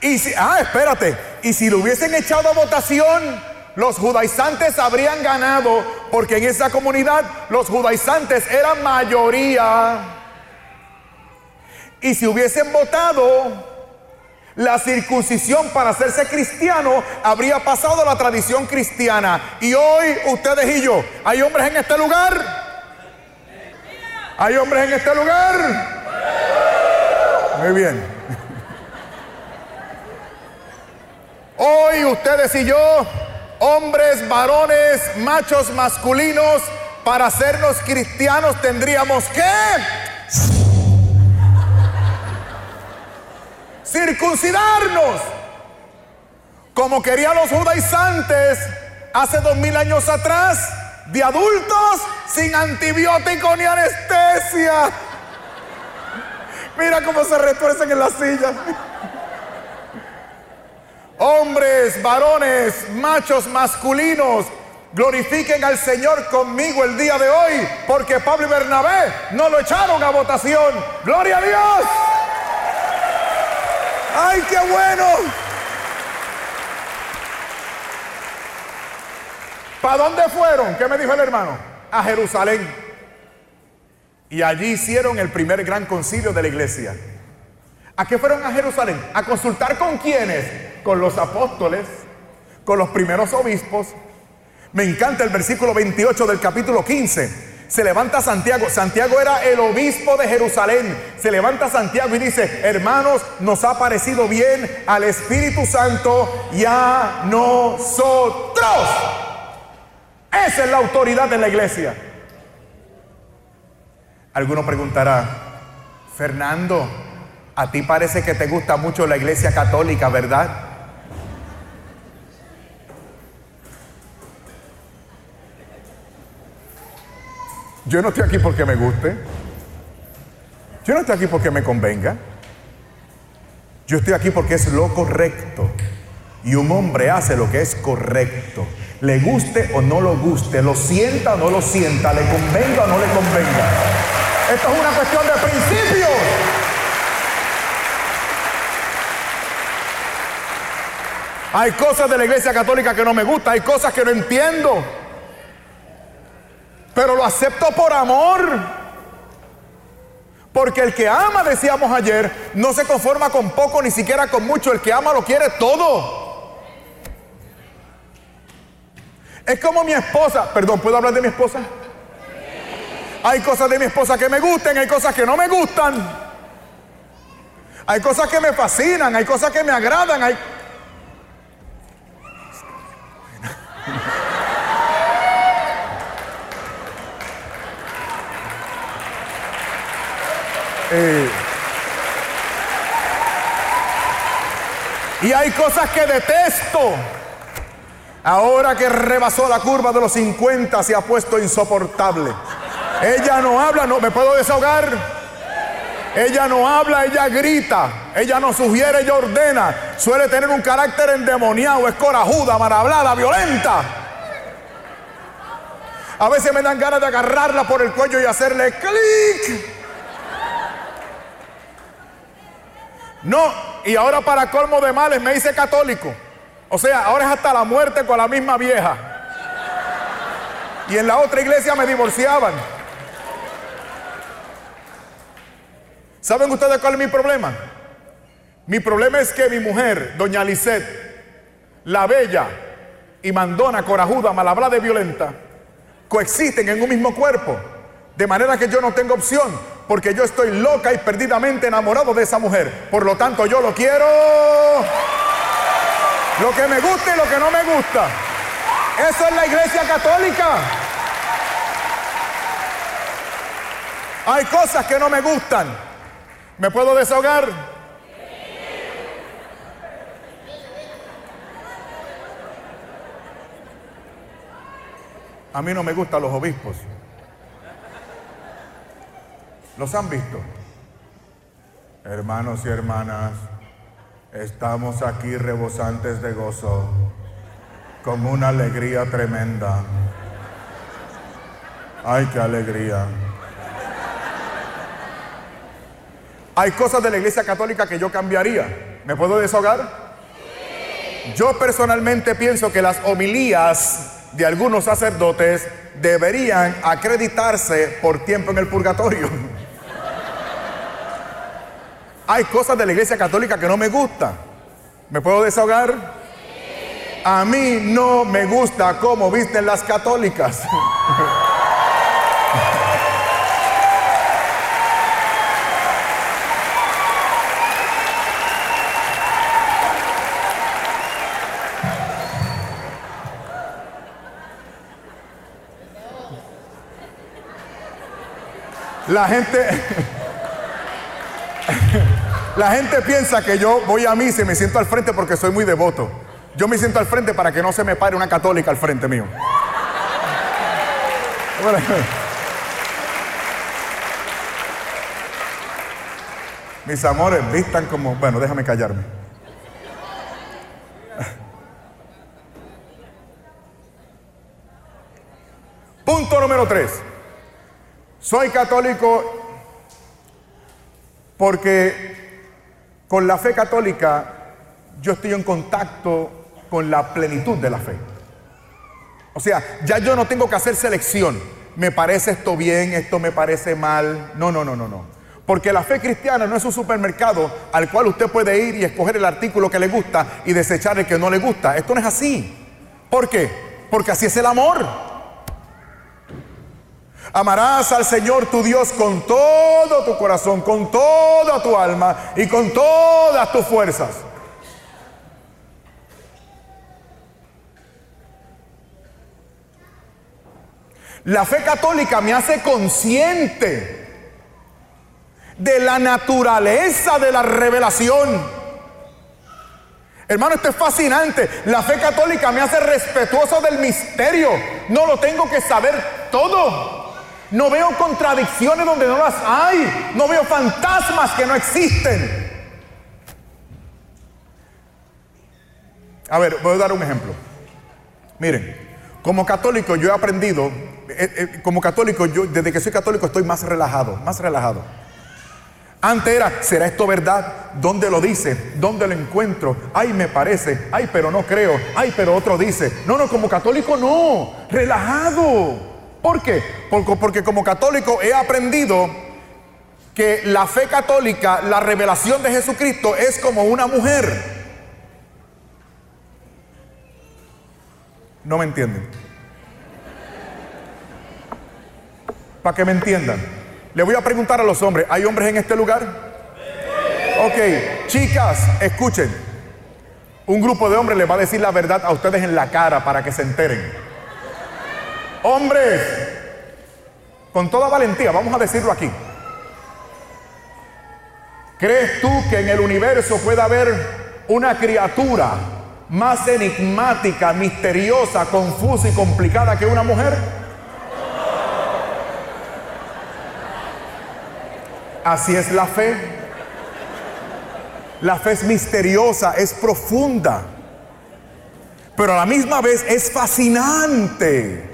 Y si, ah, espérate, y si lo hubiesen echado a votación, los judaizantes habrían ganado, porque en esa comunidad los judaizantes eran mayoría. Y si hubiesen votado, la circuncisión para hacerse cristiano habría pasado la tradición cristiana. Y hoy ustedes y yo, ¿hay hombres en este lugar? ¿Hay hombres en este lugar? Muy bien. Hoy ustedes y yo hombres, varones, machos masculinos, para hacernos cristianos tendríamos que circuncidarnos, como querían los judaizantes hace dos mil años atrás, de adultos sin antibiótico ni anestesia. Mira cómo se retuercen en la silla hombres, varones, machos masculinos, glorifiquen al Señor conmigo el día de hoy, porque Pablo y Bernabé no lo echaron a votación. Gloria a Dios. ¡Ay, qué bueno! ¿Para dónde fueron? ¿Qué me dijo el hermano? A Jerusalén. Y allí hicieron el primer gran concilio de la iglesia. ¿A qué fueron a Jerusalén? A consultar con quiénes? Con los apóstoles, con los primeros obispos. Me encanta el versículo 28 del capítulo 15. Se levanta Santiago. Santiago era el obispo de Jerusalén. Se levanta Santiago y dice, hermanos, nos ha parecido bien al Espíritu Santo y a nosotros. Esa es la autoridad de la iglesia. Alguno preguntará, Fernando, a ti parece que te gusta mucho la iglesia católica, ¿verdad? Yo no estoy aquí porque me guste. Yo no estoy aquí porque me convenga. Yo estoy aquí porque es lo correcto. Y un hombre hace lo que es correcto. Le guste o no lo guste, lo sienta o no lo sienta, le convenga o no le convenga. Esto es una cuestión de principios. Hay cosas de la iglesia católica que no me gustan, hay cosas que no entiendo. Pero lo acepto por amor. Porque el que ama, decíamos ayer, no se conforma con poco ni siquiera con mucho. El que ama lo quiere todo. Es como mi esposa. Perdón, ¿puedo hablar de mi esposa? Hay cosas de mi esposa que me gustan, hay cosas que no me gustan. Hay cosas que me fascinan, hay cosas que me agradan, hay Eh, y hay cosas que detesto. Ahora que rebasó la curva de los 50 se ha puesto insoportable. Ella no habla, no me puedo desahogar. Ella no habla, ella grita. Ella no sugiere, ella ordena. Suele tener un carácter endemoniado, es corajuda, mal hablada, violenta. A veces me dan ganas de agarrarla por el cuello y hacerle clic. No, y ahora para colmo de males me hice católico. O sea, ahora es hasta la muerte con la misma vieja. Y en la otra iglesia me divorciaban. ¿Saben ustedes cuál es mi problema? Mi problema es que mi mujer, doña Lisette, la bella y mandona, corajuda, malhablada y violenta, coexisten en un mismo cuerpo. De manera que yo no tengo opción, porque yo estoy loca y perdidamente enamorado de esa mujer. Por lo tanto, yo lo quiero. Lo que me gusta y lo que no me gusta. Eso es la iglesia católica. Hay cosas que no me gustan. ¿Me puedo desahogar? A mí no me gustan los obispos. ¿Los han visto? Hermanos y hermanas, estamos aquí rebosantes de gozo, con una alegría tremenda. Ay, qué alegría. Hay cosas de la iglesia católica que yo cambiaría. ¿Me puedo deshogar? Yo personalmente pienso que las homilías de algunos sacerdotes deberían acreditarse por tiempo en el purgatorio. Hay cosas de la iglesia católica que no me gustan. ¿Me puedo desahogar? A mí no me gusta cómo visten las católicas. La gente, la gente piensa que yo voy a misa y me siento al frente porque soy muy devoto. Yo me siento al frente para que no se me pare una católica al frente mío. Mis amores, vistan como... Bueno, déjame callarme. Punto número tres. Soy católico porque con la fe católica yo estoy en contacto con la plenitud de la fe. O sea, ya yo no tengo que hacer selección. Me parece esto bien, esto me parece mal. No, no, no, no, no. Porque la fe cristiana no es un supermercado al cual usted puede ir y escoger el artículo que le gusta y desechar el que no le gusta. Esto no es así. ¿Por qué? Porque así es el amor. Amarás al Señor tu Dios con todo tu corazón, con toda tu alma y con todas tus fuerzas. La fe católica me hace consciente de la naturaleza de la revelación. Hermano, esto es fascinante. La fe católica me hace respetuoso del misterio. No lo tengo que saber todo. No veo contradicciones donde no las hay. No veo fantasmas que no existen. A ver, voy a dar un ejemplo. Miren, como católico yo he aprendido, eh, eh, como católico yo desde que soy católico estoy más relajado, más relajado. Antes era, ¿será esto verdad? ¿Dónde lo dice? ¿Dónde lo encuentro? Ay, me parece. Ay, pero no creo. Ay, pero otro dice. No, no, como católico no. Relajado. ¿Por qué? Porque, como católico he aprendido que la fe católica, la revelación de Jesucristo es como una mujer. No me entienden. Para que me entiendan. Le voy a preguntar a los hombres, ¿hay hombres en este lugar? Ok, chicas, escuchen. Un grupo de hombres les va a decir la verdad a ustedes en la cara para que se enteren. Hombres, con toda valentía, vamos a decirlo aquí. ¿Crees tú que en el universo pueda haber una criatura más enigmática, misteriosa, confusa y complicada que una mujer? Así es la fe. La fe es misteriosa, es profunda, pero a la misma vez es fascinante,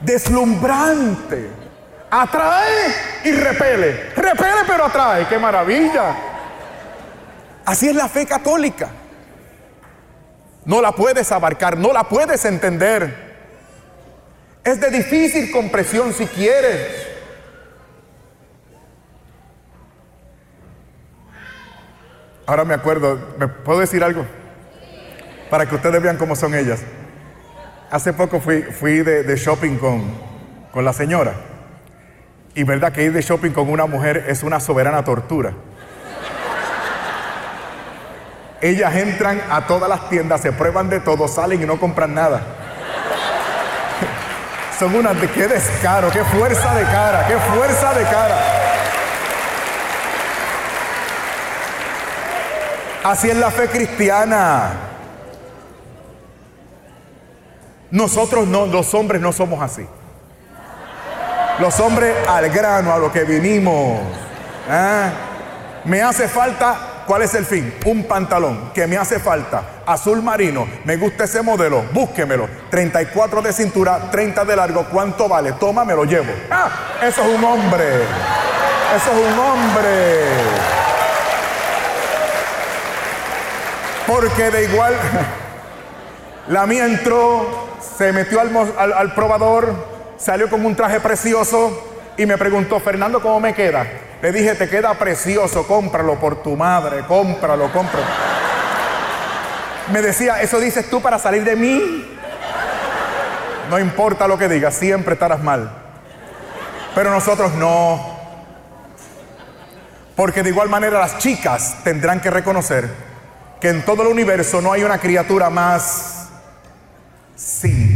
deslumbrante, atrae y repele. Repele pero atrae, qué maravilla. Así es la fe católica. No la puedes abarcar, no la puedes entender. Es de difícil compresión si quieres. Ahora me acuerdo, ¿me puedo decir algo? Para que ustedes vean cómo son ellas. Hace poco fui, de, shopping con, con la señora. Y verdad que ir de shopping con una mujer es una soberana tortura. Ellas entran a todas las tiendas, se prueban de todo, salen y no compran nada. Son unas de qué descaro, qué fuerza de cara, qué fuerza de cara. Así es la fe cristiana. Nosotros no, los hombres no somos así. Los hombres al grano, a lo que vinimos. ¿Ah? Me hace falta, ¿cuál es el fin? Un pantalón que me hace falta. Azul marino, me gusta ese modelo, búsquemelo. 34 de cintura, 30 de largo, ¿cuánto vale? Toma, me lo llevo. Ah, eso es un hombre. Eso es un hombre. Porque de igual, la mía entró, se metió al, probador, salió con un traje precioso y me preguntó, Fernando, ¿cómo me queda? Le dije, te queda precioso, cómpralo por tu madre, cómpralo, cómpralo. Me decía, ¿eso dices tú para salir de mí? No importa lo que digas, siempre estarás mal. Pero nosotros no. Porque de igual manera las chicas tendrán que reconocer que en todo el universo no hay una criatura más simple.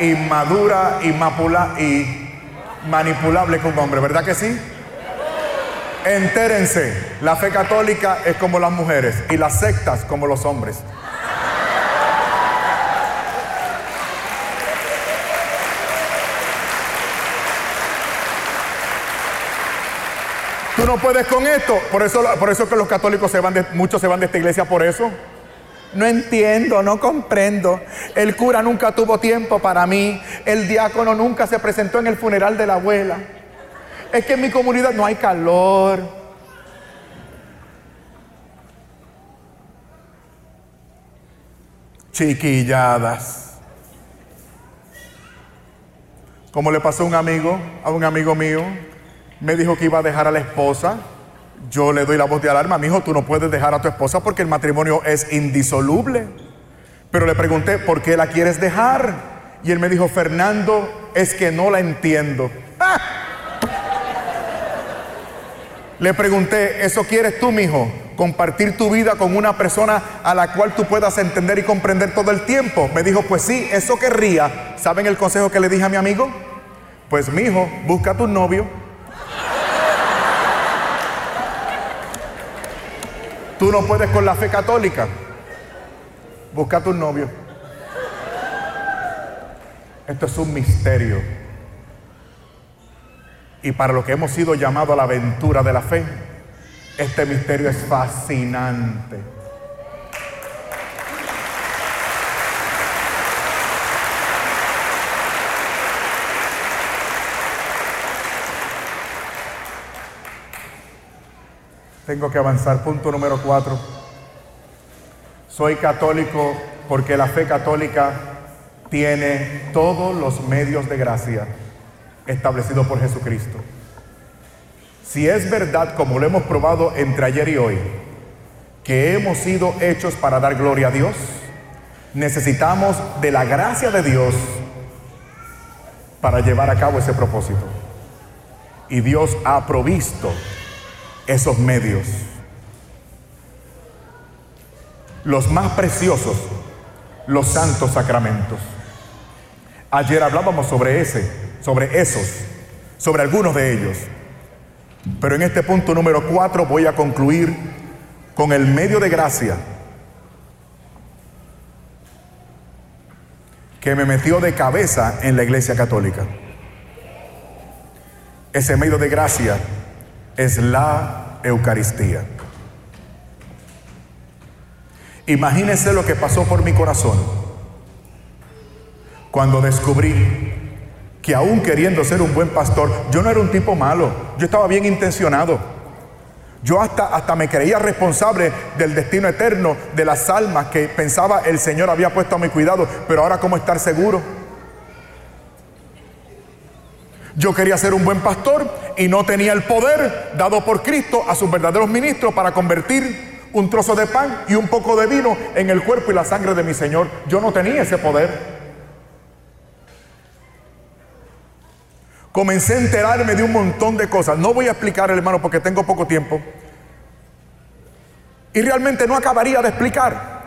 Inmadura, inmapula y manipulable que un hombre, ¿verdad que sí? Entérense, la fe católica es como las mujeres y las sectas como los hombres. Tú no puedes con esto. Por eso, por eso que los católicos se van de, muchos se van de esta iglesia por eso. No entiendo, no comprendo. El cura nunca tuvo tiempo para mí. El diácono nunca se presentó en el funeral de la abuela. Es que en mi comunidad no hay calor. Chiquilladas. Como le pasó a un amigo, a un amigo mío, me dijo que iba a dejar a la esposa. Yo le doy la voz de alarma, mi hijo, tú no puedes dejar a tu esposa porque el matrimonio es indisoluble. Pero le pregunté, ¿por qué la quieres dejar? Y él me dijo, Fernando, es que no la entiendo. ¡Ah! Le pregunté, ¿eso quieres tú, mi hijo? Compartir tu vida con una persona a la cual tú puedas entender y comprender todo el tiempo. Me dijo, pues sí, eso querría. ¿Saben el consejo que le dije a mi amigo? Pues mi hijo, busca a tu novio Tú no puedes con la fe católica. Busca a tu novio. Esto es un misterio. Y para lo que hemos sido llamados a la aventura de la fe, este misterio es fascinante. Tengo que avanzar. Punto número cuatro. Soy católico porque la fe católica tiene todos los medios de gracia establecidos por Jesucristo. Si es verdad, como lo hemos probado entre ayer y hoy, que hemos sido hechos para dar gloria a Dios, necesitamos de la gracia de Dios para llevar a cabo ese propósito. Y Dios ha provisto esos medios. Los más preciosos, los santos sacramentos. Ayer hablábamos sobre ese, sobre esos, sobre algunos de ellos. Pero en este punto número cuatro voy a concluir con el medio de gracia que me metió de cabeza en la iglesia católica. Ese medio de gracia es la Eucaristía. Imagínense lo que pasó por mi corazón cuando descubrí que aún queriendo ser un buen pastor, yo no era un tipo malo, yo estaba bien intencionado. Yo hasta, hasta me creía responsable del destino eterno de las almas que pensaba el Señor había puesto a mi cuidado, pero ahora cómo estar seguro. Yo quería ser un buen pastor y no tenía el poder dado por Cristo a sus verdaderos ministros para convertir un trozo de pan y un poco de vino en el cuerpo y la sangre de mi Señor. Yo no tenía ese poder. comencé a enterarme de un montón de cosas. No voy a explicar, hermano, porque tengo poco tiempo. Y realmente no acabaría de explicar,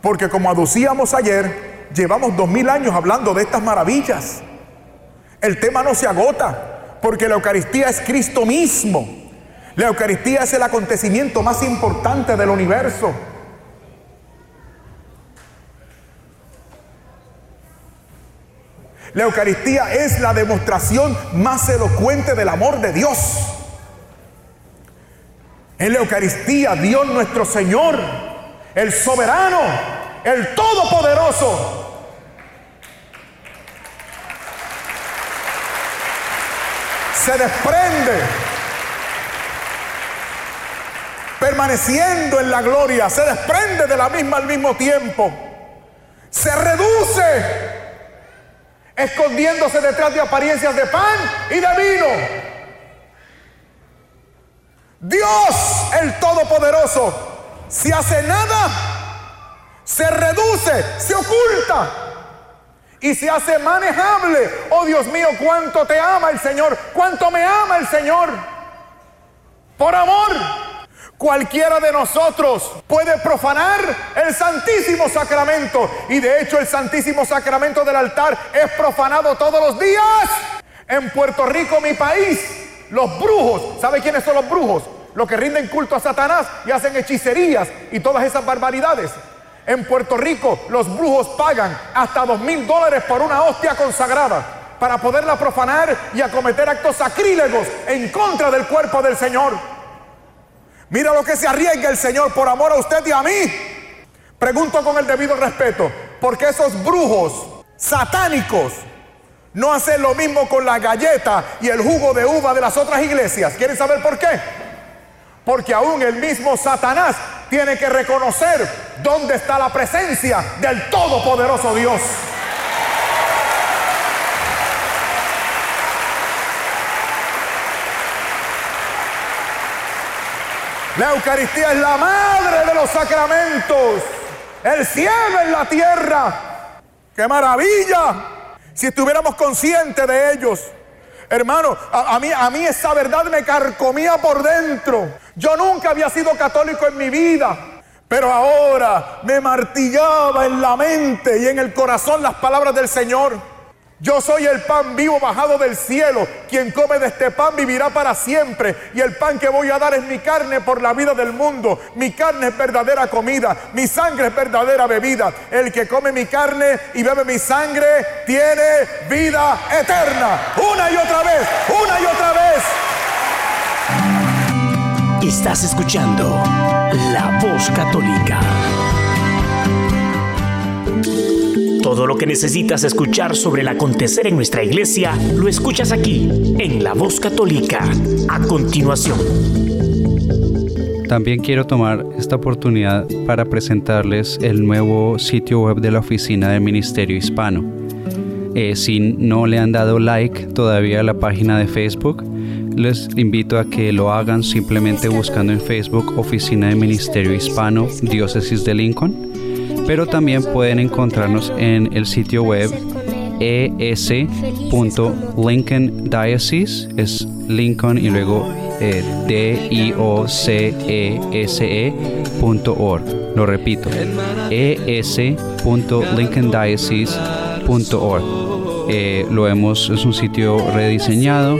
porque como aducíamos ayer, llevamos dos mil años hablando de estas maravillas. El tema no se agota, porque la Eucaristía es Cristo mismo. La Eucaristía es el acontecimiento más importante del universo. La Eucaristía es la demostración más elocuente del amor de Dios. En la Eucaristía, Dios nuestro Señor, el soberano, el todopoderoso, se desprende, permaneciendo en la gloria, se desprende de la misma al mismo tiempo, se reduce escondiéndose detrás de apariencias de pan y de vino. Dios, el Todopoderoso, si hace nada, se reduce, se oculta y se hace manejable. Oh Dios mío, cuánto te ama el Señor, cuánto me ama el Señor. Por amor. Cualquiera de nosotros puede profanar el Santísimo Sacramento. Y de hecho el Santísimo Sacramento del altar es profanado todos los días. En Puerto Rico, mi país, los brujos, ¿sabe quiénes son los brujos? Los que rinden culto a Satanás y hacen hechicerías y todas esas barbaridades. En Puerto Rico los brujos pagan hasta dos mil dólares por una hostia consagrada para poderla profanar y acometer actos sacrílegos en contra del cuerpo del Señor. Mira lo que se arriesga el Señor por amor a usted y a mí. Pregunto con el debido respeto, ¿por qué esos brujos satánicos no hacen lo mismo con la galleta y el jugo de uva de las otras iglesias? ¿Quieren saber por qué? Porque aún el mismo Satanás tiene que reconocer dónde está la presencia del Todopoderoso Dios. La Eucaristía es la madre de los sacramentos. El cielo en la tierra. ¡Qué maravilla! Si estuviéramos conscientes de ellos. Hermano, a, mí, a mí esa verdad me carcomía por dentro. Yo nunca había sido católico en mi vida. Pero ahora me martillaba en la mente y en el corazón las palabras del Señor. Yo soy el pan vivo bajado del cielo. Quien come de este pan vivirá para siempre. Y el pan que voy a dar es mi carne por la vida del mundo. Mi carne es verdadera comida. Mi sangre es verdadera bebida. El que come mi carne y bebe mi sangre tiene vida eterna. Una y otra vez. Una y otra vez. Estás escuchando La Voz Católica. Todo lo que necesitas escuchar sobre el acontecer en nuestra iglesia lo escuchas aquí, en La Voz Católica, a continuación. También quiero tomar esta oportunidad para presentarles el nuevo sitio web de la Oficina de Ministerio Hispano. Eh, si no le han dado like todavía a la página de Facebook, les invito a que lo hagan simplemente buscando en Facebook Oficina de Ministerio Hispano Diócesis de Lincoln pero también pueden encontrarnos en el sitio web es.lincolndiocese, es Lincoln y luego eh, d i o c e s e Lo repito, es.lincolndiocese.org. Eh, lo hemos, es un sitio rediseñado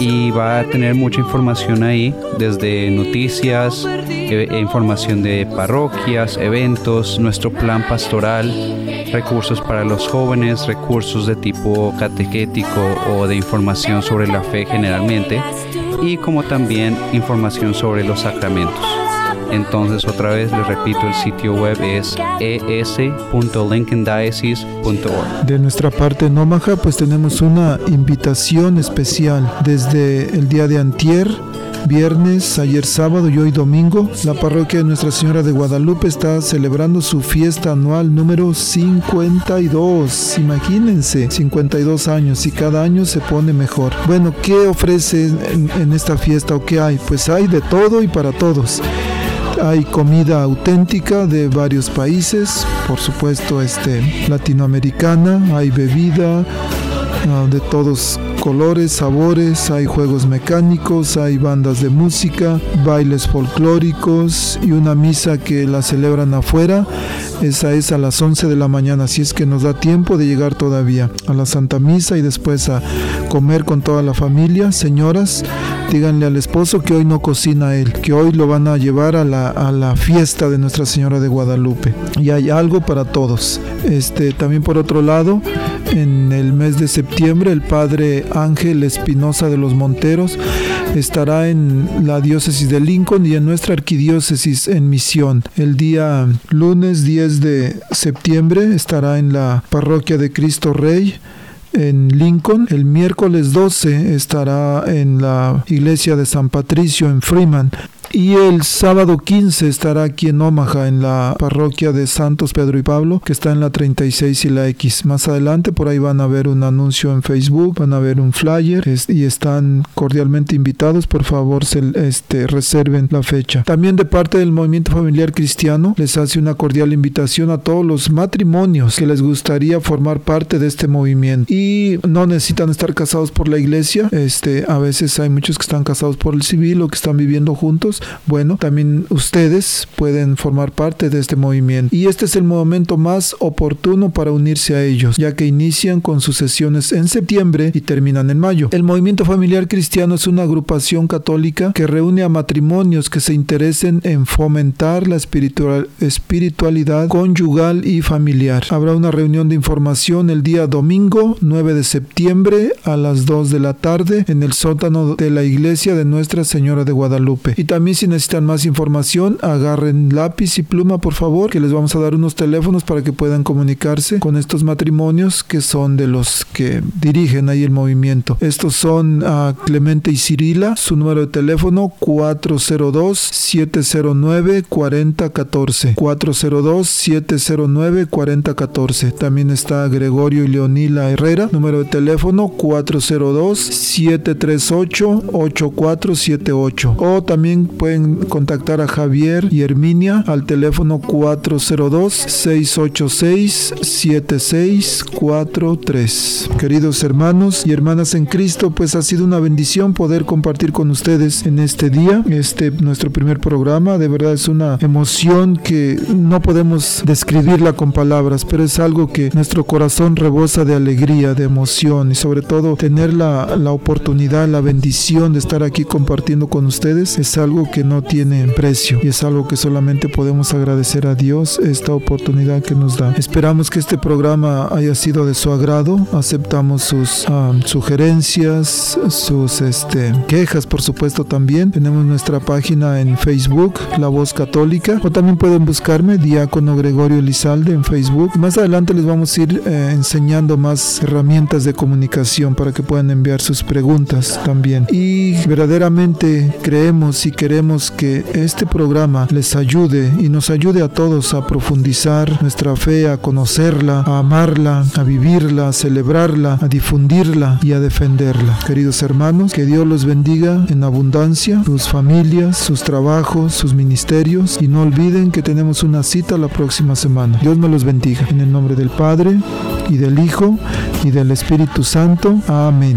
y va a tener mucha información ahí, desde noticias, e, e información de parroquias, eventos, nuestro plan pastoral, recursos para los jóvenes, recursos de tipo catequético o de información sobre la fe generalmente, y como también información sobre los sacramentos. Entonces otra vez les repito, el sitio web es es.lincolndiocese.org. De nuestra parte en Omaha pues tenemos una invitación especial desde el día de antier viernes, ayer sábado y hoy domingo, la parroquia de Nuestra Señora de Guadalupe está celebrando su fiesta anual número 52. Imagínense, 52 años y cada año se pone mejor. Bueno, ¿qué ofrece en, en esta fiesta o qué hay? Pues hay de todo y para todos. Hay comida auténtica de varios países, por supuesto este, latinoamericana, hay bebida uh, de todos colores, sabores, hay juegos mecánicos, hay bandas de música, bailes folclóricos y una misa que la celebran afuera. Esa es a las 11 de la mañana, así es que nos da tiempo de llegar todavía a la Santa Misa y después a comer con toda la familia. Señoras, díganle al esposo que hoy no cocina él, que hoy lo van a llevar a la, a la fiesta de Nuestra Señora de Guadalupe. Y hay algo para todos. Este, también por otro lado, en el mes de septiembre, el Padre Ángel Espinosa de los Monteros estará en la diócesis de Lincoln y en nuestra arquidiócesis en misión. El día lunes 10 de septiembre estará en la parroquia de Cristo Rey en Lincoln. El miércoles 12 estará en la iglesia de San Patricio en Freeman. Y el sábado 15 estará aquí en Omaha, en la parroquia de Santos Pedro y Pablo, que está en la 36 y la X. Más adelante por ahí van a ver un anuncio en Facebook, van a ver un flyer y están cordialmente invitados. Por favor, se, este, reserven la fecha. También de parte del Movimiento Familiar Cristiano les hace una cordial invitación a todos los matrimonios que les gustaría formar parte de este movimiento. Y no necesitan estar casados por la iglesia. Este, a veces hay muchos que están casados por el civil o que están viviendo juntos bueno, también ustedes pueden formar parte de este movimiento. Y este es el momento más oportuno para unirse a ellos, ya que inician con sus sesiones en septiembre y terminan en mayo. El movimiento familiar cristiano es una agrupación católica que reúne a matrimonios que se interesen en fomentar la espiritual, espiritualidad conyugal y familiar. Habrá una reunión de información el día domingo 9 de septiembre a las 2 de la tarde en el sótano de la iglesia de Nuestra Señora de Guadalupe. Y también si necesitan más información, agarren lápiz y pluma, por favor, que les vamos a dar unos teléfonos para que puedan comunicarse con estos matrimonios que son de los que dirigen ahí el movimiento. Estos son uh, Clemente y Cirila, su número de teléfono 402-709-4014. 402-709-4014. También está Gregorio y Leonila Herrera, número de teléfono 402-738-8478. O también pueden contactar a Javier y Herminia al teléfono 402-686-7643. Queridos hermanos y hermanas en Cristo, pues ha sido una bendición poder compartir con ustedes en este día, este nuestro primer programa. De verdad es una emoción que no podemos describirla con palabras, pero es algo que nuestro corazón rebosa de alegría, de emoción y sobre todo tener la, la oportunidad, la bendición de estar aquí compartiendo con ustedes es algo que no tiene precio y es algo que solamente podemos agradecer a Dios esta oportunidad que nos da. Esperamos que este programa haya sido de su agrado. Aceptamos sus um, sugerencias, sus este, quejas, por supuesto también. Tenemos nuestra página en Facebook, La Voz Católica, o también pueden buscarme Diácono Gregorio Lizalde en Facebook. Más adelante les vamos a ir eh, enseñando más herramientas de comunicación para que puedan enviar sus preguntas también. Y verdaderamente creemos y queremos que este programa les ayude y nos ayude a todos a profundizar nuestra fe, a conocerla, a amarla, a vivirla, a celebrarla, a difundirla y a defenderla. Queridos hermanos, que Dios los bendiga en abundancia, sus familias, sus trabajos, sus ministerios y no olviden que tenemos una cita la próxima semana. Dios me los bendiga. En el nombre del Padre y del Hijo y del Espíritu Santo. Amén.